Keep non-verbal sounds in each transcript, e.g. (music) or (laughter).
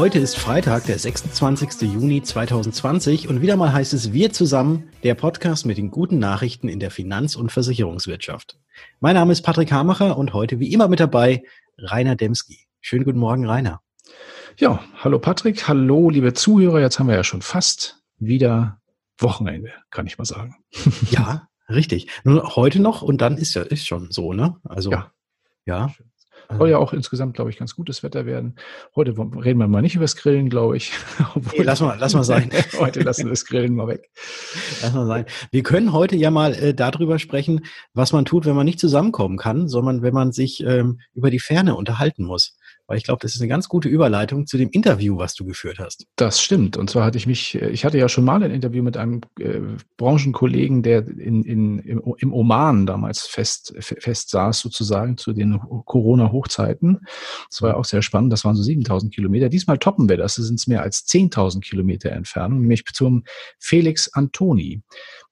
Heute ist Freitag, der 26. Juni 2020 und wieder mal heißt es Wir zusammen, der Podcast mit den guten Nachrichten in der Finanz- und Versicherungswirtschaft. Mein Name ist Patrick Hamacher und heute wie immer mit dabei Rainer Demski. Schönen guten Morgen, Rainer. Ja, hallo Patrick, hallo liebe Zuhörer. Jetzt haben wir ja schon fast wieder Wochenende, kann ich mal sagen. Ja, richtig. Nur heute noch und dann ist ja ist schon so, ne? Also ja. ja. Soll ja auch insgesamt, glaube ich, ganz gutes Wetter werden. Heute reden wir mal nicht über das Grillen, glaube ich. (laughs) nee, lass mal, lass mal sein. (laughs) heute lassen wir das Grillen mal weg. Lass mal sein. Wir können heute ja mal äh, darüber sprechen, was man tut, wenn man nicht zusammenkommen kann, sondern wenn man sich ähm, über die Ferne unterhalten muss weil ich glaube, das ist eine ganz gute Überleitung zu dem Interview, was du geführt hast. Das stimmt. Und zwar hatte ich mich, äh, ich hatte ja schon mal ein Interview mit einem äh, Branchenkollegen, der in, in, im, im Oman damals fest, fest saß, sozusagen zu den Corona-Hochzeiten. Das war ja auch sehr spannend. Das waren so 7000 Kilometer. Diesmal toppen wir das. Das sind mehr als 10.000 Kilometer Entfernung, nämlich zum Felix Antoni.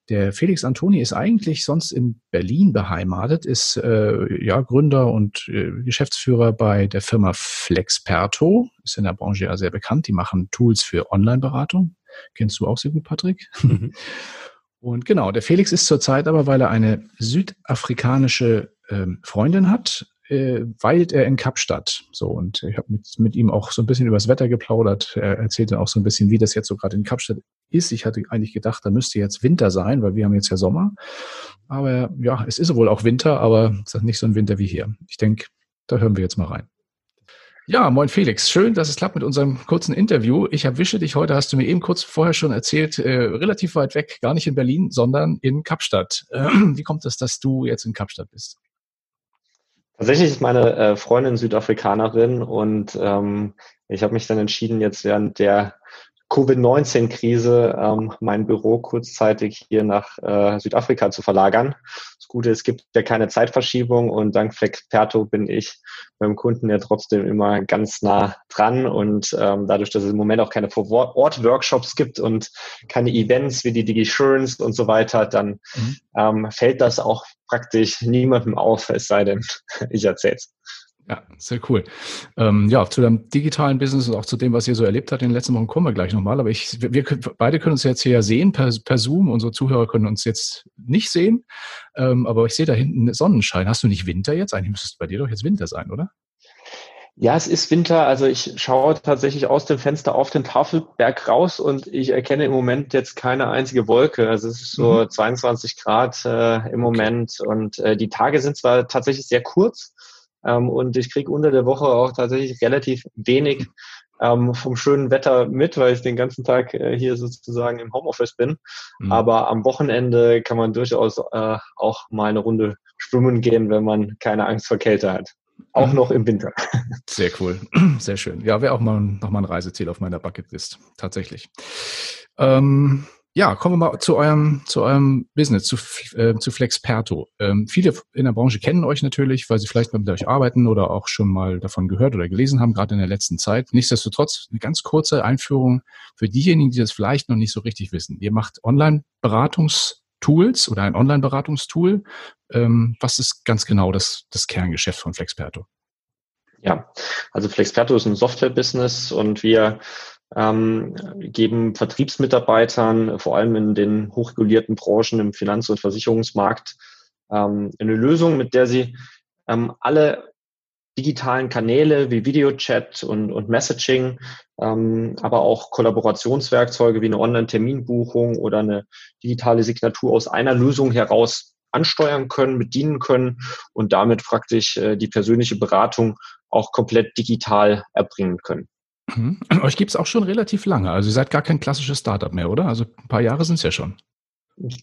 Der Felix Antoni ist eigentlich sonst in Berlin beheimatet, ist äh, ja Gründer und äh, Geschäftsführer bei der Firma Flexperto, ist in der Branche ja sehr bekannt. Die machen Tools für Online-Beratung. Kennst du auch sehr gut, Patrick? Mhm. (laughs) Und genau, der Felix ist zurzeit aber, weil er eine südafrikanische ähm, Freundin hat, äh, weilt er in Kapstadt. So, und ich habe mit, mit ihm auch so ein bisschen über das Wetter geplaudert. Er erzählte auch so ein bisschen, wie das jetzt so gerade in Kapstadt ist. Ich hatte eigentlich gedacht, da müsste jetzt Winter sein, weil wir haben jetzt ja Sommer. Aber ja, es ist wohl auch Winter, aber es ist nicht so ein Winter wie hier. Ich denke, da hören wir jetzt mal rein. Ja, moin Felix. Schön, dass es klappt mit unserem kurzen Interview. Ich erwische dich heute, hast du mir eben kurz vorher schon erzählt, äh, relativ weit weg, gar nicht in Berlin, sondern in Kapstadt. Äh, (clears throat) wie kommt es, dass du jetzt in Kapstadt bist? Tatsächlich ist meine äh, Freundin Südafrikanerin und ähm, ich habe mich dann entschieden, jetzt während der Covid-19-Krise ähm, mein Büro kurzzeitig hier nach äh, Südafrika zu verlagern. Gute, es gibt ja keine Zeitverschiebung und dank Flexperto bin ich beim Kunden ja trotzdem immer ganz nah dran und ähm, dadurch, dass es im Moment auch keine Vor-Ort-Workshops gibt und keine Events wie die DigiSurance und so weiter, dann mhm. ähm, fällt das auch praktisch niemandem auf, es sei denn, (laughs) ich erzähl's. Ja, sehr cool. Ähm, ja, zu deinem digitalen Business und auch zu dem, was ihr so erlebt habt in den letzten Wochen, kommen wir gleich nochmal. Aber ich, wir, wir beide können uns jetzt hier ja sehen per, per Zoom. Unsere Zuhörer können uns jetzt nicht sehen. Ähm, aber ich sehe da hinten Sonnenschein. Hast du nicht Winter jetzt? Eigentlich müsste es bei dir doch jetzt Winter sein, oder? Ja, es ist Winter. Also ich schaue tatsächlich aus dem Fenster auf den Tafelberg raus und ich erkenne im Moment jetzt keine einzige Wolke. Also es ist so mhm. 22 Grad äh, im Moment und äh, die Tage sind zwar tatsächlich sehr kurz, ähm, und ich kriege unter der Woche auch tatsächlich relativ wenig ähm, vom schönen Wetter mit, weil ich den ganzen Tag äh, hier sozusagen im Homeoffice bin. Mhm. Aber am Wochenende kann man durchaus äh, auch mal eine Runde schwimmen gehen, wenn man keine Angst vor Kälte hat. Auch mhm. noch im Winter. Sehr cool. (clears throat) Sehr schön. Ja, wäre auch mal noch mal ein Reiseziel auf meiner Bucketlist. Tatsächlich. Ähm, ja, kommen wir mal zu eurem, zu eurem Business, zu, äh, zu Flexperto. Ähm, viele in der Branche kennen euch natürlich, weil sie vielleicht mal mit euch arbeiten oder auch schon mal davon gehört oder gelesen haben, gerade in der letzten Zeit. Nichtsdestotrotz eine ganz kurze Einführung für diejenigen, die das vielleicht noch nicht so richtig wissen. Ihr macht Online-Beratungstools oder ein Online-Beratungstool. Ähm, was ist ganz genau das, das Kerngeschäft von Flexperto? Ja, also Flexperto ist ein Software-Business und wir ähm, geben Vertriebsmitarbeitern, vor allem in den hochregulierten Branchen im Finanz- und Versicherungsmarkt, ähm, eine Lösung, mit der sie ähm, alle digitalen Kanäle wie Videochat und, und Messaging, ähm, aber auch Kollaborationswerkzeuge wie eine Online-Terminbuchung oder eine digitale Signatur aus einer Lösung heraus ansteuern können, bedienen können und damit praktisch äh, die persönliche Beratung auch komplett digital erbringen können. Mhm. (clears throat) Euch gibt es auch schon relativ lange. Also ihr seid gar kein klassisches Startup mehr, oder? Also ein paar Jahre sind es ja schon.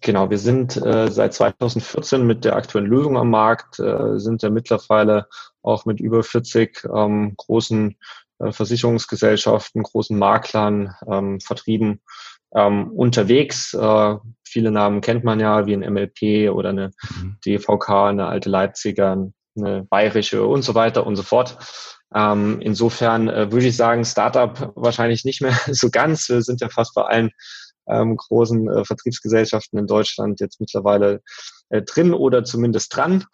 Genau, wir sind äh, seit 2014 mit der aktuellen Lösung am Markt, äh, sind ja mittlerweile auch mit über 40 ähm, großen äh, Versicherungsgesellschaften, großen Maklern ähm, vertrieben ähm, unterwegs. Äh, viele Namen kennt man ja, wie ein MLP oder eine mhm. DVK, eine alte Leipziger, eine bayerische und so weiter und so fort. Ähm, insofern äh, würde ich sagen, Startup wahrscheinlich nicht mehr (laughs) so ganz. Wir sind ja fast bei allen ähm, großen äh, Vertriebsgesellschaften in Deutschland jetzt mittlerweile äh, drin oder zumindest dran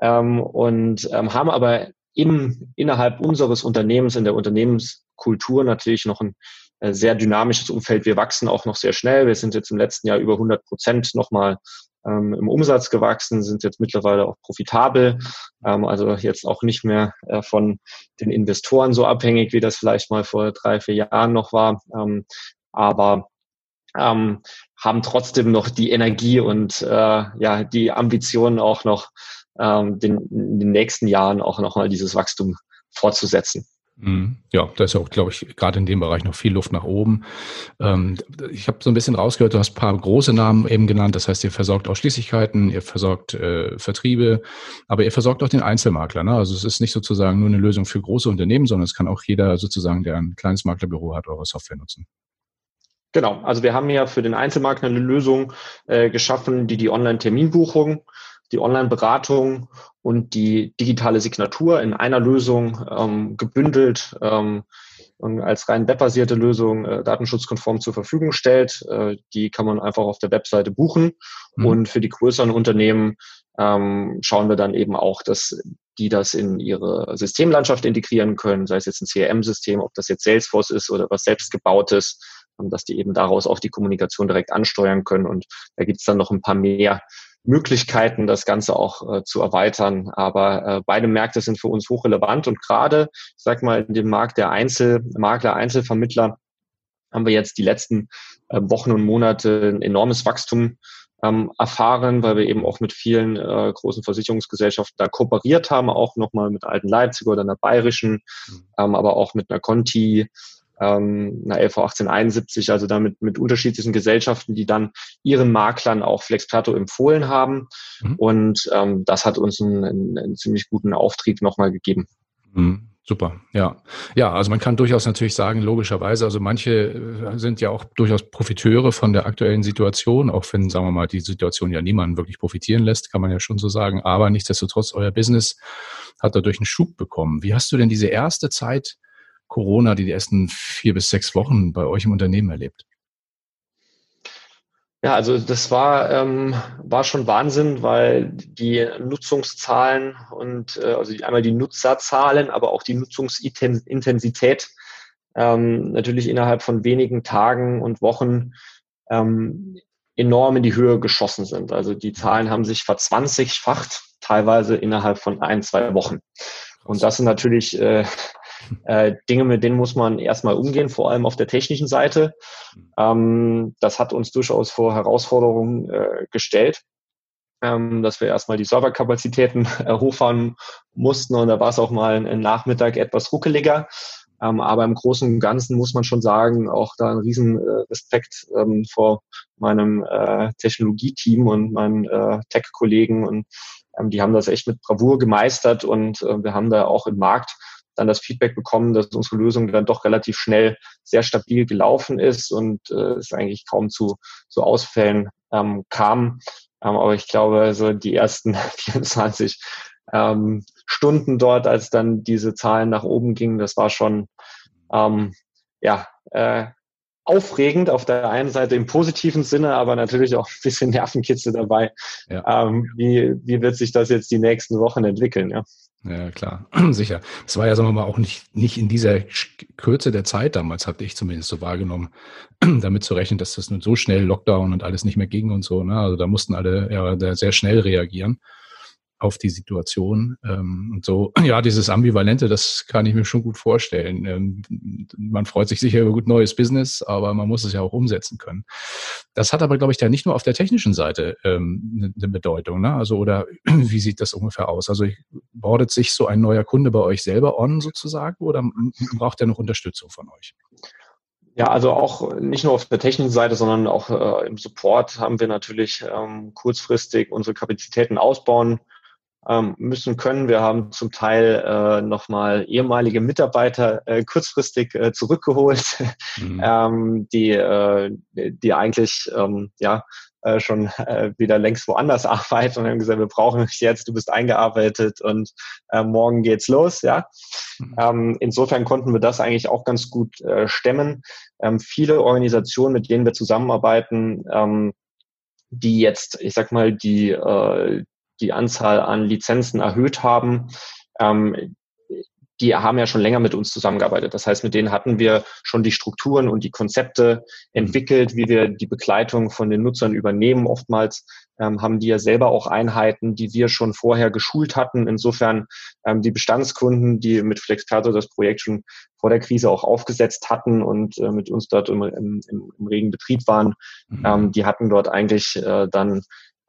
ähm, und ähm, haben aber im, innerhalb unseres Unternehmens, in der Unternehmens Kultur natürlich noch ein äh, sehr dynamisches Umfeld. Wir wachsen auch noch sehr schnell. Wir sind jetzt im letzten Jahr über 100 Prozent nochmal ähm, im Umsatz gewachsen, sind jetzt mittlerweile auch profitabel. Ähm, also jetzt auch nicht mehr äh, von den Investoren so abhängig, wie das vielleicht mal vor drei, vier Jahren noch war. Ähm, aber ähm, haben trotzdem noch die Energie und äh, ja die Ambitionen auch noch ähm, den, in den nächsten Jahren auch nochmal dieses Wachstum fortzusetzen. Mhm. Ja, da ist auch, glaube ich, gerade in dem Bereich noch viel Luft nach oben. Ähm, ich habe so ein bisschen rausgehört, du hast ein paar große Namen eben genannt. Das heißt, ihr versorgt Ausschließlichkeiten, ihr versorgt äh, Vertriebe, aber ihr versorgt auch den Einzelmakler. Ne? Also es ist nicht sozusagen nur eine Lösung für große Unternehmen, sondern es kann auch jeder sozusagen, der ein kleines Maklerbüro hat, eure Software nutzen. Genau, also wir haben ja für den Einzelmakler eine Lösung äh, geschaffen, die die Online-Terminbuchung die Online-Beratung und die digitale Signatur in einer Lösung ähm, gebündelt ähm, und als rein webbasierte Lösung äh, datenschutzkonform zur Verfügung stellt. Äh, die kann man einfach auf der Webseite buchen. Mhm. Und für die größeren Unternehmen ähm, schauen wir dann eben auch, dass die das in ihre Systemlandschaft integrieren können, sei es jetzt ein CRM-System, ob das jetzt Salesforce ist oder was selbstgebautes, dass die eben daraus auch die Kommunikation direkt ansteuern können. Und da gibt es dann noch ein paar mehr Möglichkeiten, das Ganze auch äh, zu erweitern. Aber äh, beide Märkte sind für uns hochrelevant und gerade, ich sag mal, in dem Markt der Einzelmakler, Einzelvermittler haben wir jetzt die letzten äh, Wochen und Monate ein enormes Wachstum ähm, erfahren, weil wir eben auch mit vielen äh, großen Versicherungsgesellschaften da kooperiert haben, auch nochmal mit Alten Leipzig oder einer Bayerischen, mhm. ähm, aber auch mit einer Conti, ähm, einer LV 1871, also damit mit unterschiedlichen Gesellschaften, die dann ihren Maklern auch FlexPlato empfohlen haben. Mhm. Und ähm, das hat uns einen, einen, einen ziemlich guten Auftrieb nochmal gegeben. Mhm. Super, ja. Ja, also man kann durchaus natürlich sagen, logischerweise, also manche äh, sind ja auch durchaus Profiteure von der aktuellen Situation, auch wenn, sagen wir mal, die Situation ja niemanden wirklich profitieren lässt, kann man ja schon so sagen. Aber nichtsdestotrotz, euer Business hat dadurch einen Schub bekommen. Wie hast du denn diese erste Zeit Corona, die, ersten vier bis sechs Wochen bei euch im Unternehmen erlebt? Ja, also das war, ähm, war schon Wahnsinn, weil die Nutzungszahlen und äh, also einmal die Nutzerzahlen, aber auch die Nutzungsintensität ähm, natürlich innerhalb von wenigen Tagen und Wochen ähm, enorm in die Höhe geschossen sind. Also die Zahlen haben sich verzwanzigfacht, teilweise innerhalb von ein, zwei Wochen. Und das sind natürlich äh, äh, Dinge, mit denen muss man erstmal umgehen, vor allem auf der technischen Seite. Ähm, das hat uns durchaus vor Herausforderungen äh, gestellt, ähm, dass wir erstmal die Serverkapazitäten äh, hochfahren mussten und da war es auch mal ein Nachmittag etwas ruckeliger. Ähm, aber im Großen und Ganzen muss man schon sagen, auch da ein riesen äh, Respekt ähm, vor meinem äh, Technologieteam und meinen äh, Tech-Kollegen und ähm, die haben das echt mit Bravour gemeistert und äh, wir haben da auch im Markt dann das Feedback bekommen, dass unsere Lösung dann doch relativ schnell sehr stabil gelaufen ist und äh, es eigentlich kaum zu, zu Ausfällen ähm, kam. Ähm, aber ich glaube, so die ersten (laughs) 24 ähm, Stunden dort, als dann diese Zahlen nach oben gingen, das war schon ähm, ja äh, aufregend auf der einen Seite im positiven Sinne, aber natürlich auch ein bisschen Nervenkitzel dabei. Ja. Ähm, wie, wie wird sich das jetzt die nächsten Wochen entwickeln? Ja. Ja, klar, (clears throat) sicher. Es war ja, sagen wir mal, auch nicht, nicht in dieser Kürze der Zeit damals, hatte ich zumindest so wahrgenommen, (clears throat) damit zu rechnen, dass das nun so schnell Lockdown und alles nicht mehr ging und so. Ne? Also da mussten alle ja sehr schnell reagieren auf die Situation. Ähm, und so, (clears throat) ja, dieses Ambivalente, das kann ich mir schon gut vorstellen. Ähm, man freut sich sicher über gut neues Business, aber man muss es ja auch umsetzen können. Das hat aber, glaube ich, da nicht nur auf der technischen Seite ähm, eine Bedeutung. Ne? Also, oder (clears throat) wie sieht das ungefähr aus? Also, bordet sich so ein neuer Kunde bei euch selber on sozusagen oder braucht er noch Unterstützung von euch? Ja, also auch nicht nur auf der technischen Seite, sondern auch äh, im Support haben wir natürlich ähm, kurzfristig unsere Kapazitäten ausbauen ähm, müssen können. Wir haben zum Teil äh, nochmal ehemalige Mitarbeiter äh, kurzfristig äh, zurückgeholt, mhm. (laughs) ähm, die, äh, die eigentlich ähm, ja äh, schon äh, wieder längst woanders (laughs) arbeiten und haben gesagt, wir brauchen dich jetzt, du bist eingearbeitet und äh, morgen geht's los. Ja, mhm. ähm, insofern konnten wir das eigentlich auch ganz gut äh, stemmen. Ähm, viele Organisationen, mit denen wir zusammenarbeiten, ähm, die jetzt, ich sag mal, die äh, die Anzahl an Lizenzen erhöht haben. Ähm, die haben ja schon länger mit uns zusammengearbeitet. Das heißt, mit denen hatten wir schon die Strukturen und die Konzepte entwickelt, wie wir die Begleitung von den Nutzern übernehmen. Oftmals ähm, haben die ja selber auch Einheiten, die wir schon vorher geschult hatten. Insofern ähm, die Bestandskunden, die mit Flexperto das Projekt schon vor der Krise auch aufgesetzt hatten und äh, mit uns dort im, im, im regen Betrieb waren, mhm. ähm, die hatten dort eigentlich äh, dann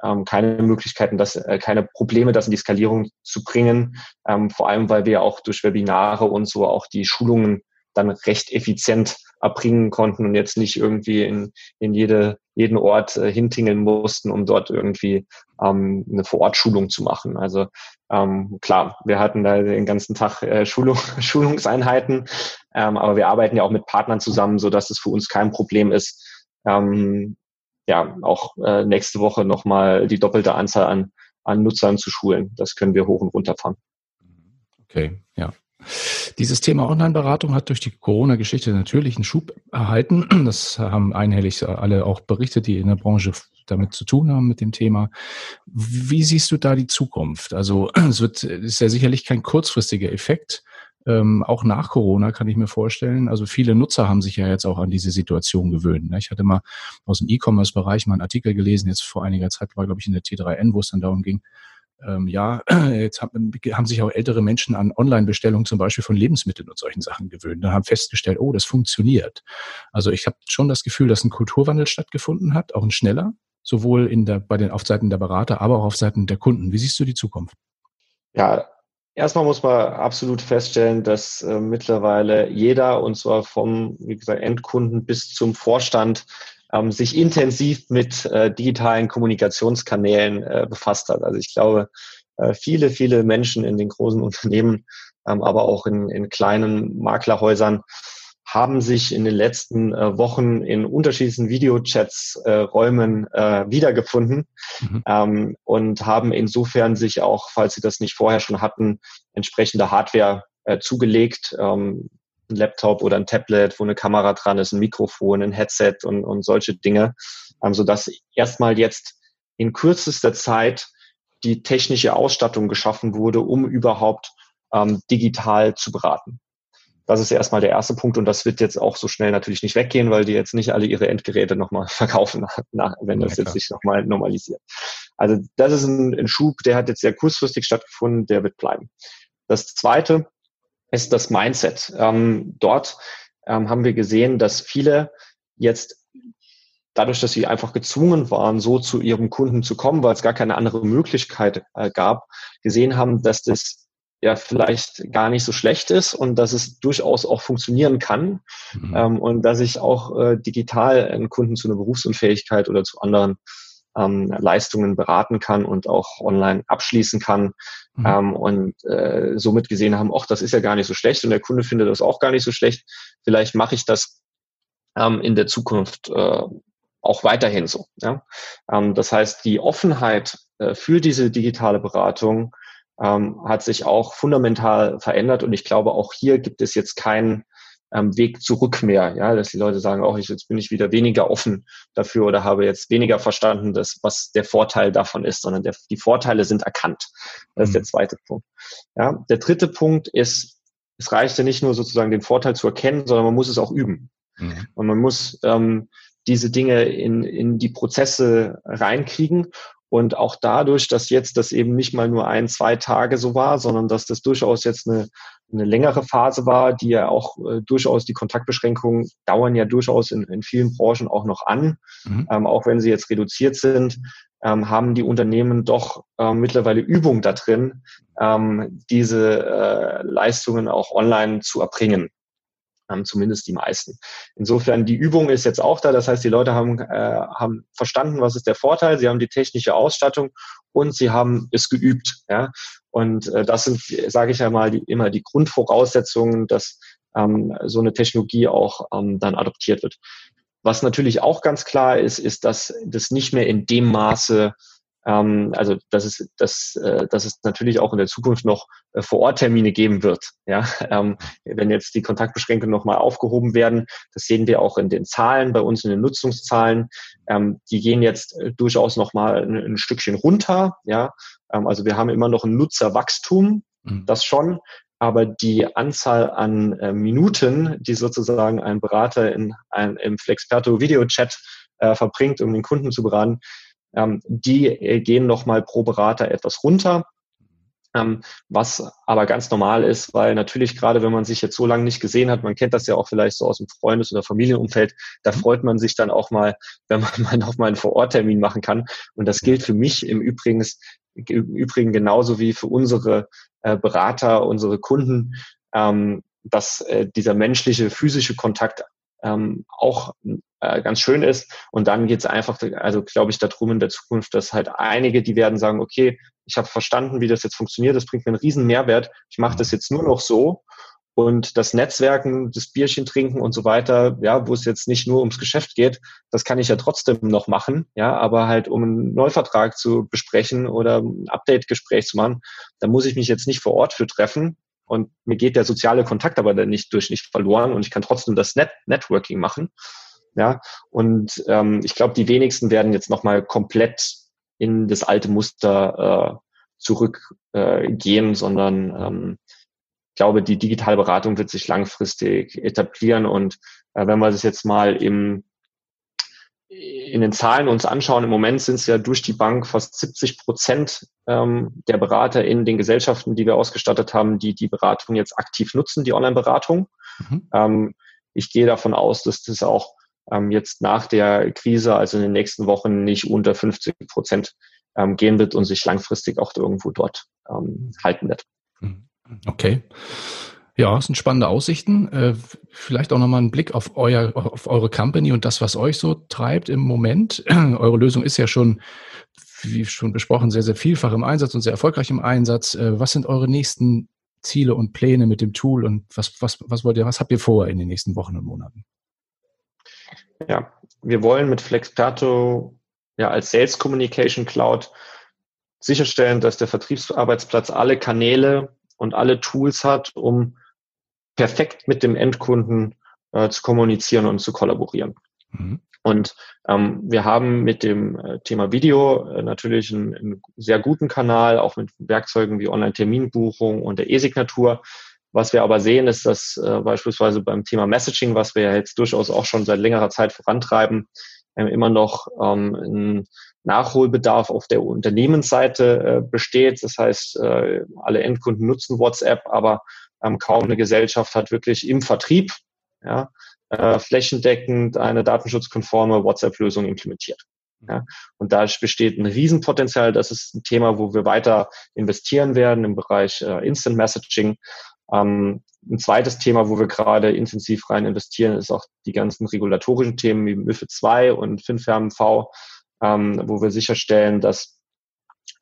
ähm, keine Möglichkeiten, das, äh, keine Probleme, das in die Skalierung zu bringen. Ähm, vor allem, weil wir auch durch Webinare und so auch die Schulungen dann recht effizient erbringen konnten und jetzt nicht irgendwie in, in jede, jeden Ort äh, hintingeln mussten, um dort irgendwie ähm, eine Vorortschulung zu machen. Also ähm, klar, wir hatten da den ganzen Tag äh, Schulung, (laughs) Schulungseinheiten, ähm, aber wir arbeiten ja auch mit Partnern zusammen, so dass es für uns kein Problem ist, ähm, ja auch äh, nächste Woche nochmal die doppelte Anzahl an, an Nutzern zu schulen. Das können wir hoch und runter fahren. Okay, ja. Dieses Thema Online-Beratung hat durch die Corona-Geschichte natürlich einen Schub erhalten. Das haben einhellig alle auch berichtet, die in der Branche damit zu tun haben mit dem Thema. Wie siehst du da die Zukunft? Also es wird, ist ja sicherlich kein kurzfristiger Effekt, ähm, auch nach Corona kann ich mir vorstellen. Also viele Nutzer haben sich ja jetzt auch an diese Situation gewöhnt. Ne? Ich hatte mal aus dem E-Commerce-Bereich mal einen Artikel gelesen, jetzt vor einiger Zeit war, glaube ich, in der T3N, wo es dann darum ging, ähm, ja, (clears throat) jetzt haben, haben, sich auch ältere Menschen an Online-Bestellungen zum Beispiel von Lebensmitteln und solchen Sachen gewöhnt und haben festgestellt, oh, das funktioniert. Also ich habe schon das Gefühl, dass ein Kulturwandel stattgefunden hat, auch ein schneller, sowohl in der, bei den auf Seiten der Berater, aber auch auf Seiten der Kunden. Wie siehst du die Zukunft? Ja, Erstmal muss man absolut feststellen, dass äh, mittlerweile jeder, und zwar vom, wie gesagt, Endkunden bis zum Vorstand, ähm, sich intensiv mit äh, digitalen Kommunikationskanälen äh, befasst hat. Also ich glaube, äh, viele, viele Menschen in den großen (laughs) Unternehmen, ähm, aber auch in, in kleinen Maklerhäusern haben sich in den letzten äh, Wochen in unterschiedlichen Videochats äh, Räumen äh, wiedergefunden mhm. ähm, und haben insofern sich auch, falls sie das nicht vorher schon hatten, entsprechende Hardware äh, zugelegt. Ähm, ein Laptop oder ein Tablet, wo eine Kamera dran ist, ein Mikrofon, ein Headset und, und solche Dinge, ähm, sodass erstmal jetzt in kürzester Zeit die technische Ausstattung geschaffen wurde, um überhaupt ähm, digital zu beraten. Das ist erstmal der erste Punkt und das wird jetzt auch so schnell natürlich nicht weggehen, weil die jetzt nicht alle ihre Endgeräte nochmal (laughs) verkaufen, nach, wenn das ja, jetzt sich nochmal normalisiert. Also das ist ein, ein Schub, der hat jetzt sehr kurzfristig stattgefunden, der wird bleiben. Das zweite ist das Mindset. Ähm, dort ähm, haben wir gesehen, dass viele jetzt dadurch, dass sie einfach gezwungen waren, so zu ihrem Kunden zu kommen, weil es gar keine andere Möglichkeit äh, gab, gesehen haben, dass das ja vielleicht gar nicht so schlecht ist und dass es durchaus auch funktionieren kann mhm. ähm, und dass ich auch äh, digital einen Kunden zu einer Berufsunfähigkeit oder zu anderen ähm, Leistungen beraten kann und auch online abschließen kann mhm. ähm, und äh, somit gesehen haben, ach, das ist ja gar nicht so schlecht und der Kunde findet das auch gar nicht so schlecht. Vielleicht mache ich das ähm, in der Zukunft äh, auch weiterhin so. Ja? Ähm, das heißt, die Offenheit äh, für diese digitale Beratung ähm, hat sich auch fundamental verändert und ich glaube, auch hier gibt es jetzt keinen ähm, Weg zurück mehr, ja, dass die Leute sagen, auch oh, ich, jetzt bin ich wieder weniger offen dafür oder habe jetzt weniger verstanden, dass, was der Vorteil davon ist, sondern der, die Vorteile sind erkannt. Das ist der mhm. zweite Punkt. Ja, der dritte Punkt ist, es reicht ja nicht nur sozusagen den Vorteil zu erkennen, sondern man muss es auch üben. Mhm. Und man muss ähm, diese Dinge in, in die Prozesse reinkriegen und auch dadurch, dass jetzt das eben nicht mal nur ein, zwei Tage so war, sondern dass das durchaus jetzt eine, eine längere Phase war, die ja auch äh, durchaus die Kontaktbeschränkungen dauern ja durchaus in, in vielen Branchen auch noch an, mhm. ähm, auch wenn sie jetzt reduziert sind, ähm, haben die Unternehmen doch äh, mittlerweile Übung da drin, ähm, diese äh, Leistungen auch online zu erbringen ähm, zumindest die meisten. Insofern, die Übung ist jetzt auch da. Das heißt, die Leute haben, äh, haben verstanden, was ist der Vorteil. Sie haben die technische Ausstattung und sie haben es geübt. Ja? Und äh, das sind, sage ich ja mal, die, immer die Grundvoraussetzungen, dass ähm, so eine Technologie auch ähm, dann adoptiert wird. Was natürlich auch ganz klar ist, ist, dass das nicht mehr in dem Maße ähm, also dass es, dass, äh, dass es natürlich auch in der Zukunft noch äh, Vor-Ort-Termine geben wird. Ja? (laughs) Ähm, wenn jetzt die Kontaktbeschränkungen nochmal aufgehoben werden, das sehen wir auch in den Zahlen, bei uns in den Nutzungszahlen, ähm, die gehen jetzt äh, durchaus nochmal ein, ein Stückchen runter. Ja? Ähm, also wir haben immer noch ein Nutzerwachstum, mhm. das schon, aber die Anzahl an äh, Minuten, die sozusagen ein Berater in ein, im Flexperto Videochat äh, verbringt, um den Kunden zu beraten, ähm, die äh, gehen nochmal pro Berater etwas runter. Ähm, was aber ganz normal ist, weil natürlich gerade, wenn man sich jetzt so lange nicht gesehen hat, man kennt das ja auch vielleicht so aus dem Freundes- oder Familienumfeld, da mhm. freut man sich dann auch mal, wenn man (laughs) mal noch mal einen Vororttermin machen kann. Und das gilt für mich im Übrigen, im Übrigen genauso wie für unsere äh, Berater, unsere Kunden, ähm, dass äh, dieser menschliche, physische Kontakt ähm, auch äh, ganz schön ist. Und dann geht es einfach, also glaube ich, darum in der Zukunft, dass halt einige, die werden sagen, okay, ich habe verstanden, wie das jetzt funktioniert, das bringt mir einen riesen Mehrwert, ich mache das jetzt nur noch so. Und das Netzwerken, das Bierchen trinken und so weiter, ja, wo es jetzt nicht nur ums Geschäft geht, das kann ich ja trotzdem noch machen, ja, aber halt um einen Neuvertrag zu besprechen oder ein Update-Gespräch zu machen, da muss ich mich jetzt nicht vor Ort für treffen, und mir geht der soziale Kontakt aber dann nicht durch nicht verloren und ich kann trotzdem das Net Networking machen. Ja, und ähm, ich glaube, die wenigsten werden jetzt nochmal komplett in das alte Muster äh, zurückgehen, äh, sondern ähm, ich glaube, die digitale Beratung wird sich langfristig etablieren und äh, wenn wir das jetzt mal im in den Zahlen uns anschauen, im Moment sind es ja durch die Bank fast 70 Prozent ähm, der Berater in den Gesellschaften, die wir ausgestattet haben, die die Beratung jetzt aktiv nutzen, die Online-Beratung. Mhm. Ähm, ich gehe davon aus, dass das auch ähm, jetzt nach der Krise, also in den nächsten Wochen, nicht unter 50 Prozent ähm, gehen wird und sich langfristig auch irgendwo dort ähm, halten wird. Mhm. Okay. Ja, es sind spannende Aussichten. Äh, vielleicht auch nochmal ein Blick auf, euer, auf eure Company und das, was euch so treibt im Moment. (clears throat) Eure Lösung ist ja schon, wie schon besprochen, sehr, sehr vielfach im Einsatz und sehr erfolgreich im Einsatz. Äh, was sind eure nächsten Ziele und Pläne mit dem Tool und was, was, was wollt ihr, was habt ihr vor in den nächsten Wochen und Monaten? Ja, wir wollen mit Flexperto ja als Sales Communication Cloud sicherstellen, dass der Vertriebsarbeitsplatz alle Kanäle und alle Tools hat, um perfekt mit dem Endkunden äh, zu kommunizieren und zu kollaborieren. Mhm. Und ähm, wir haben mit dem äh, Thema Video äh, natürlich einen, einen, sehr guten Kanal, auch mit Werkzeugen wie Online-Terminbuchung und der E-Signatur. Was wir aber sehen, ist, dass äh, beispielsweise beim Thema Messaging, was wir ja jetzt durchaus auch schon seit längerer Zeit vorantreiben, äh, immer noch ähm, ein Nachholbedarf auf der Unternehmensseite äh, besteht. Das heißt, äh, alle Endkunden nutzen WhatsApp, aber ähm, kaum eine Gesellschaft hat wirklich im Vertrieb ja, äh, flächendeckend eine datenschutzkonforme WhatsApp-Lösung implementiert. Ja, und da besteht ein Riesenpotenzial. Das ist ein Thema, wo wir weiter investieren werden im Bereich äh, Instant Messaging. Ähm, ein zweites Thema, wo wir gerade intensiv rein investieren, ist auch die ganzen regulatorischen Themen wie MIFID 2 und FinFermV, ähm, wo wir sicherstellen, dass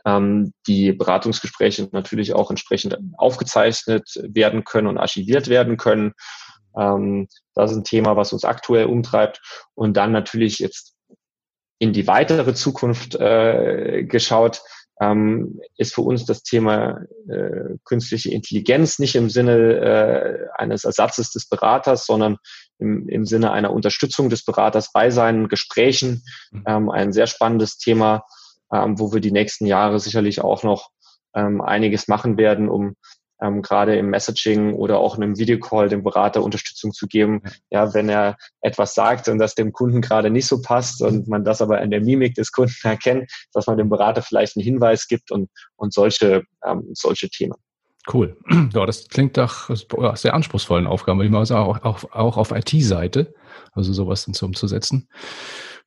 die Beratungsgespräche natürlich auch entsprechend aufgezeichnet werden können und archiviert werden können. Ähm, das ist ein Thema, was uns aktuell umtreibt. Und dann natürlich jetzt in die weitere Zukunft äh, geschaut, ähm, ist für uns das Thema äh, künstliche Intelligenz nicht im Sinne äh, eines Ersatzes des Beraters, sondern im, im Sinne einer Unterstützung des Beraters bei seinen Gesprächen. Mhm. Ähm, ein sehr spannendes Thema, ähm, wo wir die nächsten Jahre sicherlich auch noch ähm, einiges machen werden, um ähm, gerade im Messaging oder auch in einem Videocall dem Berater Unterstützung zu geben. Ja, wenn er etwas sagt und das dem Kunden gerade nicht so passt und man das aber an der Mimik des Kunden (laughs) erkennt, dass man dem Berater vielleicht einen Hinweis gibt und, und solche, ähm, solche Themen. Cool. (clears throat) Ja, das klingt doch sehr anspruchsvollen Aufgaben, würde ich mal sagen, auch, auch, auch auf IT-Seite, also sowas dann umzusetzen.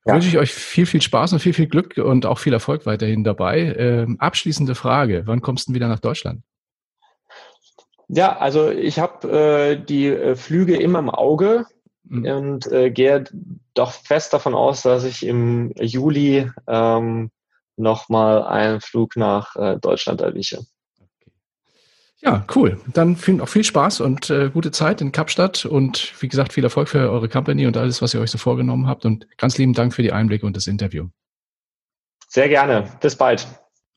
Ja. Wünsche ich euch viel, viel Spaß und viel, viel Glück und auch viel Erfolg weiterhin dabei. Ähm, abschließende Frage, wann kommst du wieder nach Deutschland? Ja, also ich habe äh, die äh, Flüge immer im Auge mhm. und äh, gehe doch fest davon aus, dass ich im Juli ähm, nochmal einen Flug nach äh, Deutschland erwische. Ja, cool. Dann viel, auch viel Spaß und äh, gute Zeit in Kapstadt und wie gesagt, viel Erfolg für eure Company und alles, was ihr euch so vorgenommen habt. Und ganz lieben Dank für die Einblicke und das Interview. Sehr gerne. Bis bald.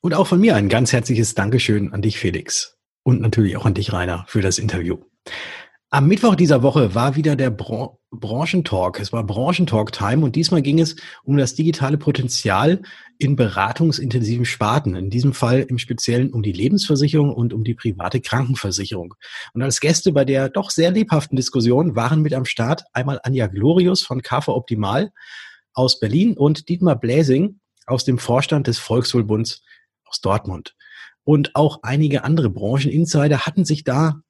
Und auch von mir ein ganz herzliches Dankeschön an dich, Felix und natürlich auch an dich, Rainer, für das Interview. Am Mittwoch dieser Woche war wieder der Bran Branchentalk. Es war Branchentalk-Time und diesmal ging es um das digitale Potenzial in beratungsintensiven Sparten. In diesem Fall im Speziellen um die Lebensversicherung und um die private Krankenversicherung. Und als Gäste bei der doch sehr lebhaften Diskussion waren mit am Start einmal Anja Glorius von KV Optimal aus Berlin und Dietmar Bläsing aus dem Vorstand des Volkswohlbunds aus Dortmund. Und auch einige andere Brancheninsider hatten sich da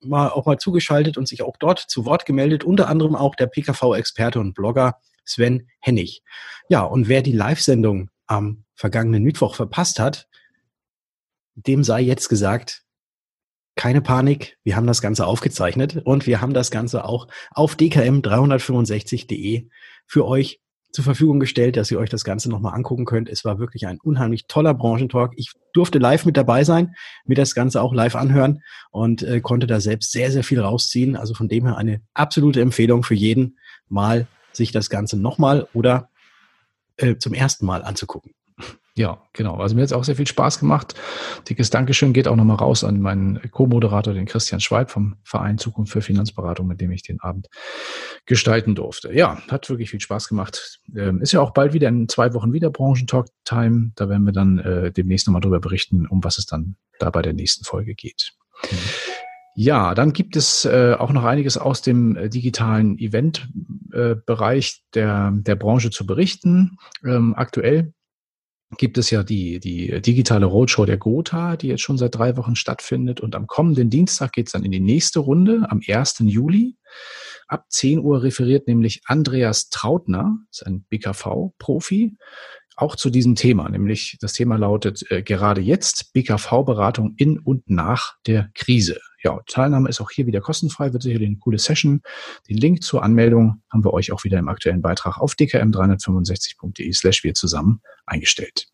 mal auch mal zugeschaltet und sich auch dort zu Wort gemeldet, unter anderem auch der PKV-Experte und Blogger Sven Hennig. Ja, und wer die Live-Sendung am vergangenen Mittwoch verpasst hat, dem sei jetzt gesagt, keine Panik, wir haben das Ganze aufgezeichnet und wir haben das Ganze auch auf dkm365.de für euch zur Verfügung gestellt, dass ihr euch das Ganze nochmal angucken könnt. Es war wirklich ein unheimlich toller Branchentalk. Ich durfte live mit dabei sein, mir das Ganze auch live anhören und äh, konnte da selbst sehr, sehr viel rausziehen. Also von dem her eine absolute Empfehlung für jeden, mal sich das Ganze nochmal oder äh, zum ersten Mal anzugucken. Ja, genau. Also mir hat es auch sehr viel Spaß gemacht. Dickes Dankeschön geht auch nochmal raus an meinen Co-Moderator, den Christian Schweib vom Verein Zukunft für Finanzberatung, mit dem ich den Abend gestalten durfte. Ja, hat wirklich viel Spaß gemacht. Ähm, ist ja auch bald wieder in zwei Wochen wieder Branchentalk-Time. Da werden wir dann äh, demnächst nochmal darüber berichten, um was es dann da bei der nächsten Folge geht. Mhm. Ja, dann gibt es äh, auch noch einiges aus dem äh, digitalen Event-Bereich äh, der, der Branche zu berichten. Ähm, aktuell gibt es ja die, die digitale Roadshow der Gotha, die jetzt schon seit drei Wochen stattfindet. Und am kommenden Dienstag geht es dann in die nächste Runde, am 1. Juli. Ab 10 Uhr referiert nämlich Andreas Trautner, ist ein BKV-Profi, auch zu diesem Thema. Nämlich das Thema lautet äh, gerade jetzt BKV-Beratung in und nach der Krise. Ja, Teilnahme ist auch hier wieder kostenfrei, wird sicherlich eine coole Session. Den Link zur Anmeldung haben wir euch auch wieder im aktuellen Beitrag auf dkm365.de slash wir zusammen eingestellt.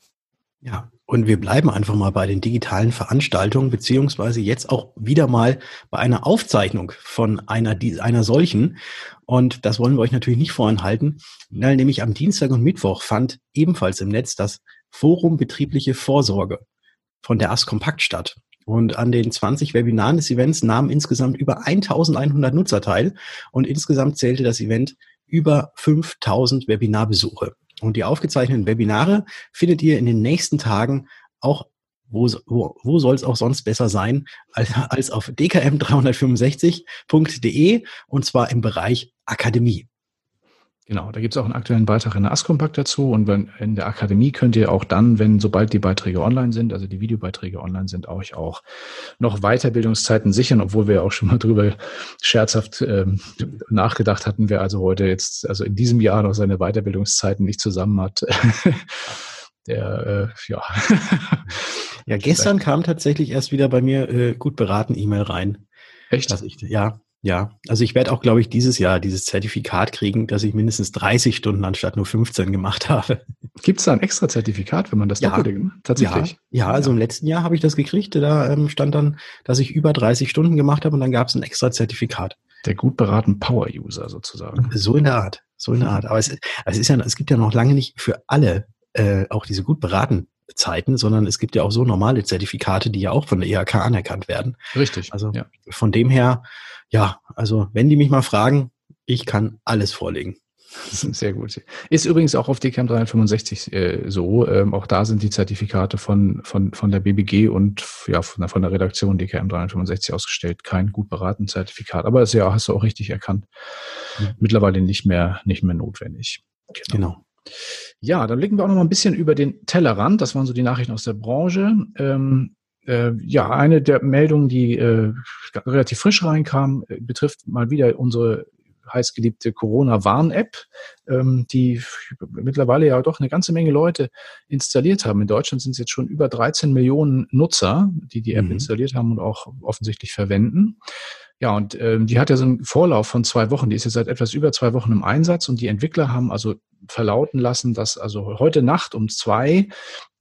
Ja, und wir bleiben einfach mal bei den digitalen Veranstaltungen, beziehungsweise jetzt auch wieder mal bei einer Aufzeichnung von einer, einer solchen. Und das wollen wir euch natürlich nicht vorenthalten, weil nämlich am Dienstag und Mittwoch fand ebenfalls im Netz das Forum Betriebliche Vorsorge von der AS Kompakt statt. Und an den 20 Webinaren des Events nahmen insgesamt über 1100 Nutzer teil und insgesamt zählte das Event über 5000 Webinarbesuche. Und die aufgezeichneten Webinare findet ihr in den nächsten Tagen auch wo, wo, wo soll es auch sonst besser sein als, als auf dkm365.de und zwar im Bereich Akademie. Genau, da gibt es auch einen aktuellen Beitrag in der Askompakt dazu. Und wenn, in der Akademie könnt ihr auch dann, wenn sobald die Beiträge online sind, also die Videobeiträge online sind, euch auch noch Weiterbildungszeiten sichern, obwohl wir auch schon mal drüber scherzhaft ähm, nachgedacht hatten, wer also heute jetzt, also in diesem Jahr noch seine Weiterbildungszeiten nicht zusammen hat. (laughs) der, äh, ja. ja, gestern kam tatsächlich erst wieder bei mir äh, gut beraten E-Mail rein. Echt? Ich, ja, ja, also ich werde auch, glaube ich, dieses Jahr dieses Zertifikat kriegen, dass ich mindestens 30 Stunden anstatt nur 15 gemacht habe. Gibt es da ein extra Zertifikat, wenn man das ja, doppelte gemacht Tatsächlich? Ja, ja, also im letzten Jahr habe ich das gekriegt. Da ähm, stand dann, dass ich über 30 Stunden gemacht habe und dann gab es ein extra Zertifikat. Der gut beraten Power-User sozusagen. So in der Art, so in der Art. Aber es, es ist ja, es gibt ja noch lange nicht für alle äh, auch diese gut beraten Zeiten, sondern es gibt ja auch so normale Zertifikate, die ja auch von der IHK anerkannt werden. Richtig. Also ja. von dem her ja, also wenn die mich mal fragen, ich kann alles vorlegen. (laughs) Sehr gut. Ist übrigens auch auf DCAM 365 äh, so. Ähm, auch da sind die Zertifikate von, von, von der BBG und ja, von, der, von der Redaktion DKM 365 ausgestellt. Kein gut beraten Zertifikat. Aber das ja, hast du auch richtig erkannt. Mhm. Mittlerweile nicht mehr, nicht mehr notwendig. Genau. genau. Ja, dann blicken wir auch noch mal ein bisschen über den Tellerrand. Das waren so die Nachrichten aus der Branche. Ähm, äh, ja, eine der Meldungen, die äh, relativ frisch reinkam, äh, betrifft mal wieder unsere heißgeliebte Corona-Warn-App, ähm, die mittlerweile ja doch eine ganze Menge Leute installiert haben. In Deutschland sind es jetzt schon über 13 Millionen Nutzer, die die App mhm. installiert haben und auch offensichtlich verwenden. Ja, und ähm, die hat ja so einen Vorlauf von zwei Wochen. Die ist jetzt seit etwas über zwei Wochen im Einsatz und die Entwickler haben also verlauten lassen, dass also heute Nacht um zwei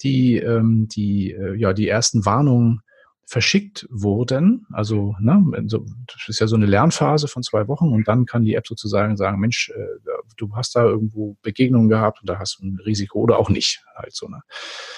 die, ähm, die, äh, ja, die ersten Warnungen verschickt wurden. Also, ne, das ist ja so eine Lernphase von zwei Wochen und dann kann die App sozusagen sagen, Mensch, äh, du hast da irgendwo Begegnungen gehabt und da hast du ein Risiko oder auch nicht. Halt so, ne?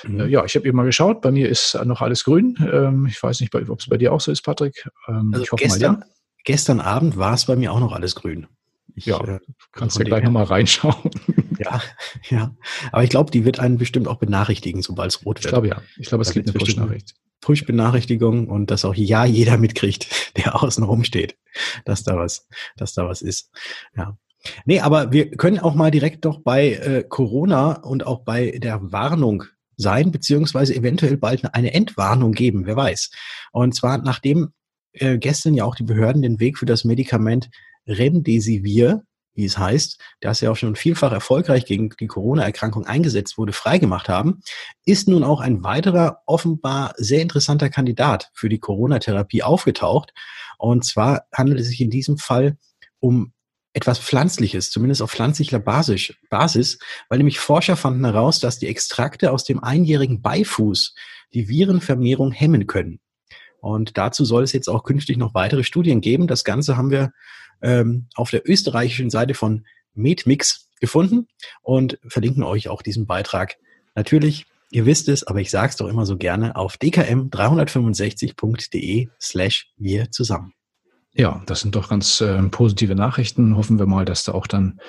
Mhm. Äh, ja, ich habe eben mal geschaut, bei mir ist noch alles grün. Ähm, ich weiß nicht, ob es bei dir auch so ist, Patrick. Ähm, also ich hoffe gestern, mal, ja gestern Abend war es bei mir auch noch alles grün. Ich, ja, äh, kannst du ja gleich nochmal reinschauen. (laughs) Ja, ja. Aber ich glaube, die wird einen bestimmt auch benachrichtigen, sobald es rot wird. Ich glaube ja. Ich glaube, es gibt eine Push-Nachricht. Push-Benachrichtigung und dass auch ja jeder mitkriegt, (laughs) der außen rum steht, dass da was, dass da was ist. Ja. Nee, aber wir können auch mal direkt doch bei äh, Corona und auch bei der Warnung sein, beziehungsweise eventuell bald eine Entwarnung geben, wer weiß. Und zwar nachdem äh, gestern ja auch die Behörden den Weg für das Medikament Remdesivir, wie es heißt, das ja auch schon vielfach erfolgreich gegen die Corona-Erkrankung eingesetzt wurde, freigemacht haben, ist nun auch ein weiterer offenbar sehr interessanter Kandidat für die Corona-Therapie aufgetaucht. Und zwar handelt es sich in diesem Fall um etwas Pflanzliches, zumindest auf pflanzlicher Basis, Basis, weil nämlich Forscher fanden heraus, dass die Extrakte aus dem einjährigen Beifuß die Virenvermehrung hemmen können. Und dazu soll es jetzt auch künftig noch weitere Studien geben. Das Ganze haben wir ähm, auf der österreichischen Seite von MedMix gefunden und verlinken euch auch diesen Beitrag. Natürlich, ihr wisst es, aber ich sage es doch immer so gerne auf dkm365.de slash wir zusammen. Ja, das sind doch ganz äh, positive Nachrichten. Hoffen wir mal, dass da auch dann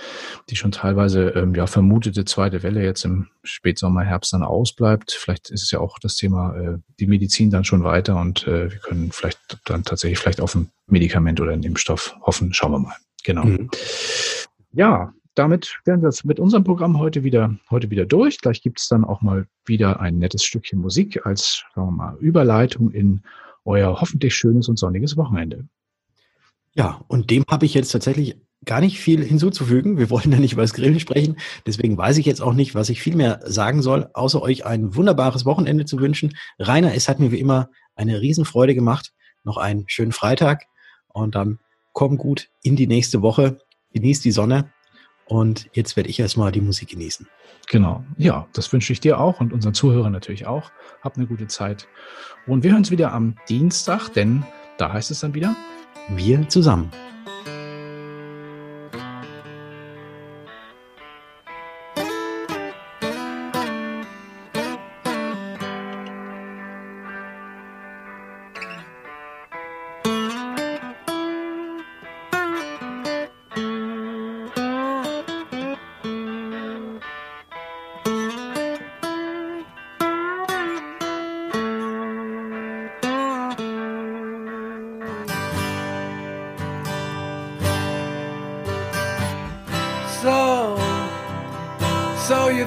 die schon teilweise ähm, ja vermutete zweite Welle jetzt im Spätsommer, Herbst dann ausbleibt. Vielleicht ist es ja auch das Thema äh, die Medizin dann schon weiter und äh, wir können vielleicht dann tatsächlich vielleicht auf ein Medikament oder einen Impfstoff hoffen. Schauen wir mal. Genau. Mhm. Ja, damit werden wir mit unserem Programm heute wieder, heute wieder durch. Gleich gibt es dann auch mal wieder ein nettes Stückchen Musik als, sagen wir mal, Überleitung in euer hoffentlich schönes und sonniges Wochenende. Ja, und dem habe ich jetzt tatsächlich gar nicht viel hinzuzufügen. Wir wollen ja nicht über das Grillen sprechen. Deswegen weiß ich jetzt auch nicht, was ich viel mehr sagen soll, außer euch ein wunderbares Wochenende zu wünschen. Rainer, es hat mir wie immer eine Riesenfreude gemacht. Noch einen schönen Freitag und dann komm gut in die nächste Woche. Genieß die Sonne und jetzt werde ich erstmal die Musik genießen. Genau. Ja, das wünsche ich dir auch und unseren Zuhörern natürlich auch. Habt eine gute Zeit. Und wir hören uns wieder am Dienstag, denn da heißt es dann wieder wir zusammen.